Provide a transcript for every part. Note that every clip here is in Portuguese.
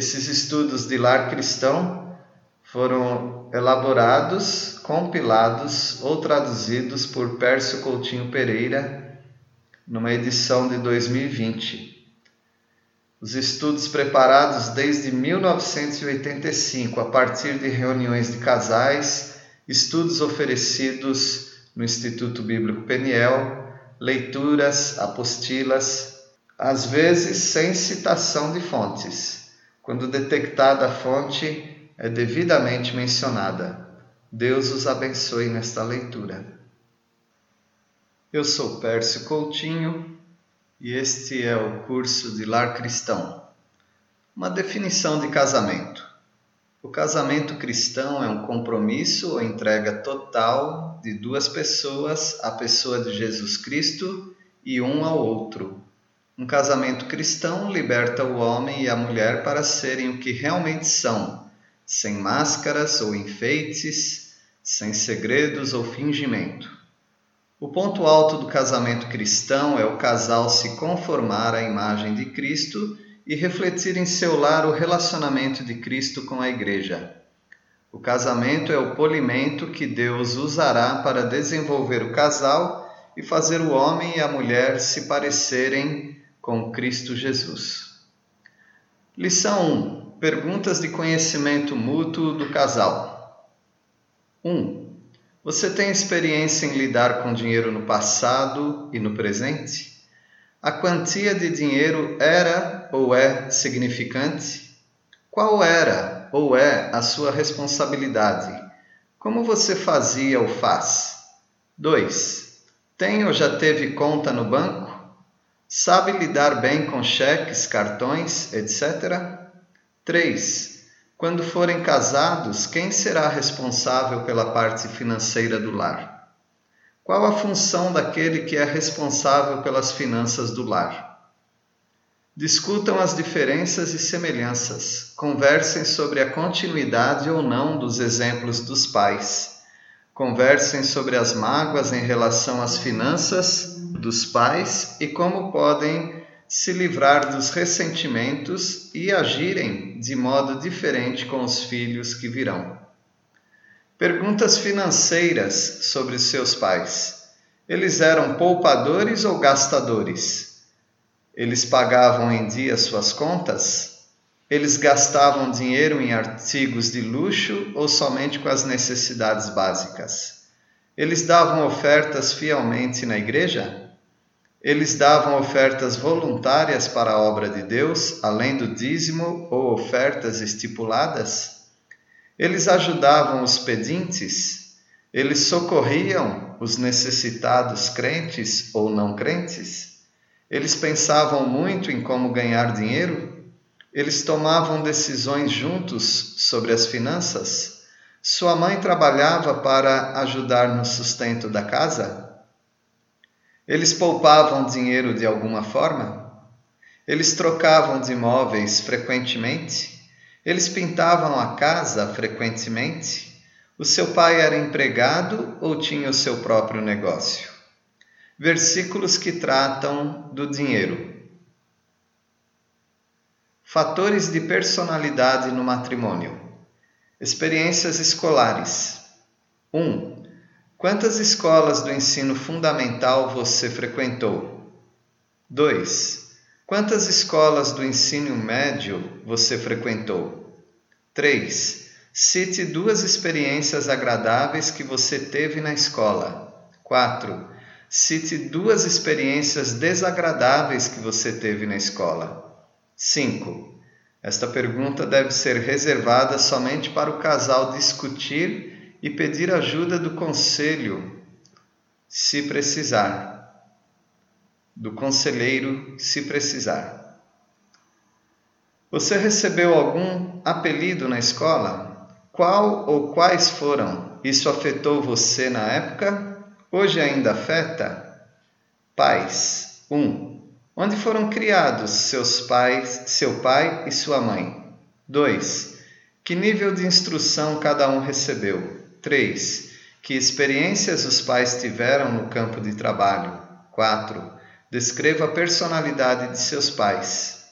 Esses estudos de lar cristão foram elaborados, compilados ou traduzidos por Pércio Coutinho Pereira numa edição de 2020. Os estudos preparados desde 1985 a partir de reuniões de casais, estudos oferecidos no Instituto Bíblico Peniel, leituras, apostilas, às vezes sem citação de fontes. Quando detectada a fonte, é devidamente mencionada. Deus os abençoe nesta leitura. Eu sou Pércio Coutinho e este é o curso de Lar Cristão. Uma definição de casamento. O casamento cristão é um compromisso ou entrega total de duas pessoas à pessoa de Jesus Cristo e um ao outro. Um casamento cristão liberta o homem e a mulher para serem o que realmente são, sem máscaras ou enfeites, sem segredos ou fingimento. O ponto alto do casamento cristão é o casal se conformar à imagem de Cristo e refletir em seu lar o relacionamento de Cristo com a Igreja. O casamento é o polimento que Deus usará para desenvolver o casal e fazer o homem e a mulher se parecerem com Cristo Jesus. Lição 1: Perguntas de conhecimento mútuo do casal. 1. Você tem experiência em lidar com dinheiro no passado e no presente? A quantia de dinheiro era ou é significante? Qual era ou é a sua responsabilidade? Como você fazia ou faz? 2. Tem ou já teve conta no banco? Sabe lidar bem com cheques, cartões, etc? 3. Quando forem casados, quem será responsável pela parte financeira do lar? Qual a função daquele que é responsável pelas finanças do lar? Discutam as diferenças e semelhanças. Conversem sobre a continuidade ou não dos exemplos dos pais. Conversem sobre as mágoas em relação às finanças dos pais e como podem se livrar dos ressentimentos e agirem de modo diferente com os filhos que virão. Perguntas financeiras sobre seus pais. Eles eram poupadores ou gastadores? Eles pagavam em dia suas contas? Eles gastavam dinheiro em artigos de luxo ou somente com as necessidades básicas? Eles davam ofertas fielmente na igreja? Eles davam ofertas voluntárias para a obra de Deus, além do dízimo ou ofertas estipuladas. Eles ajudavam os pedintes, eles socorriam os necessitados crentes ou não crentes. Eles pensavam muito em como ganhar dinheiro. Eles tomavam decisões juntos sobre as finanças. Sua mãe trabalhava para ajudar no sustento da casa? Eles poupavam dinheiro de alguma forma? Eles trocavam de imóveis frequentemente? Eles pintavam a casa frequentemente? O seu pai era empregado ou tinha o seu próprio negócio? Versículos que tratam do dinheiro. Fatores de personalidade no matrimônio. Experiências escolares. 1. Um, Quantas escolas do ensino fundamental você frequentou? 2. Quantas escolas do ensino médio você frequentou? 3. Cite duas experiências agradáveis que você teve na escola. 4. Cite duas experiências desagradáveis que você teve na escola. 5. Esta pergunta deve ser reservada somente para o casal discutir e pedir ajuda do conselho, se precisar, do conselheiro, se precisar. Você recebeu algum apelido na escola? Qual ou quais foram? Isso afetou você na época? Hoje ainda afeta? Pais. 1. Um, onde foram criados seus pais, seu pai e sua mãe? 2. Que nível de instrução cada um recebeu? 3. Que experiências os pais tiveram no campo de trabalho? 4. Descreva a personalidade de seus pais.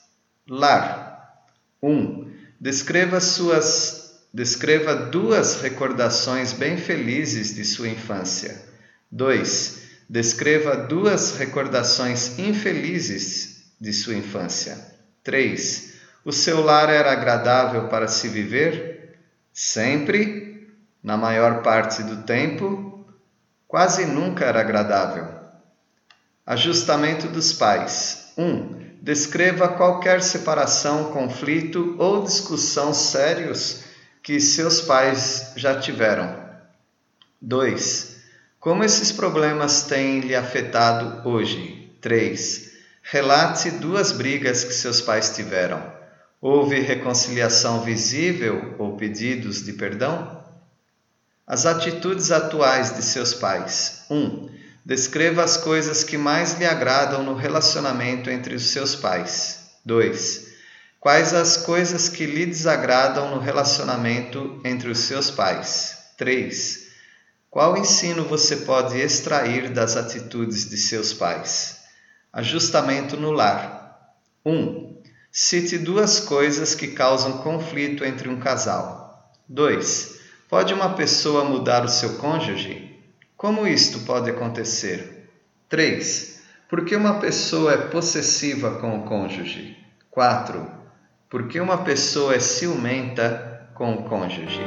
Lar. 1. Descreva suas descreva duas recordações bem felizes de sua infância. 2. Descreva duas recordações infelizes de sua infância. 3. O seu lar era agradável para se viver? Sempre? Na maior parte do tempo? Quase nunca era agradável. Ajustamento dos pais. 1. Um, descreva qualquer separação, conflito ou discussão sérios que seus pais já tiveram. 2. Como esses problemas têm lhe afetado hoje? 3. Relate duas brigas que seus pais tiveram. Houve reconciliação visível ou pedidos de perdão? As atitudes atuais de seus pais. 1. Um, descreva as coisas que mais lhe agradam no relacionamento entre os seus pais. 2. Quais as coisas que lhe desagradam no relacionamento entre os seus pais? 3. Qual ensino você pode extrair das atitudes de seus pais? Ajustamento no lar. 1. Um, cite duas coisas que causam conflito entre um casal. 2. Pode uma pessoa mudar o seu cônjuge? Como isto pode acontecer? 3. Por que uma pessoa é possessiva com o cônjuge? 4. Por que uma pessoa é ciumenta com o cônjuge?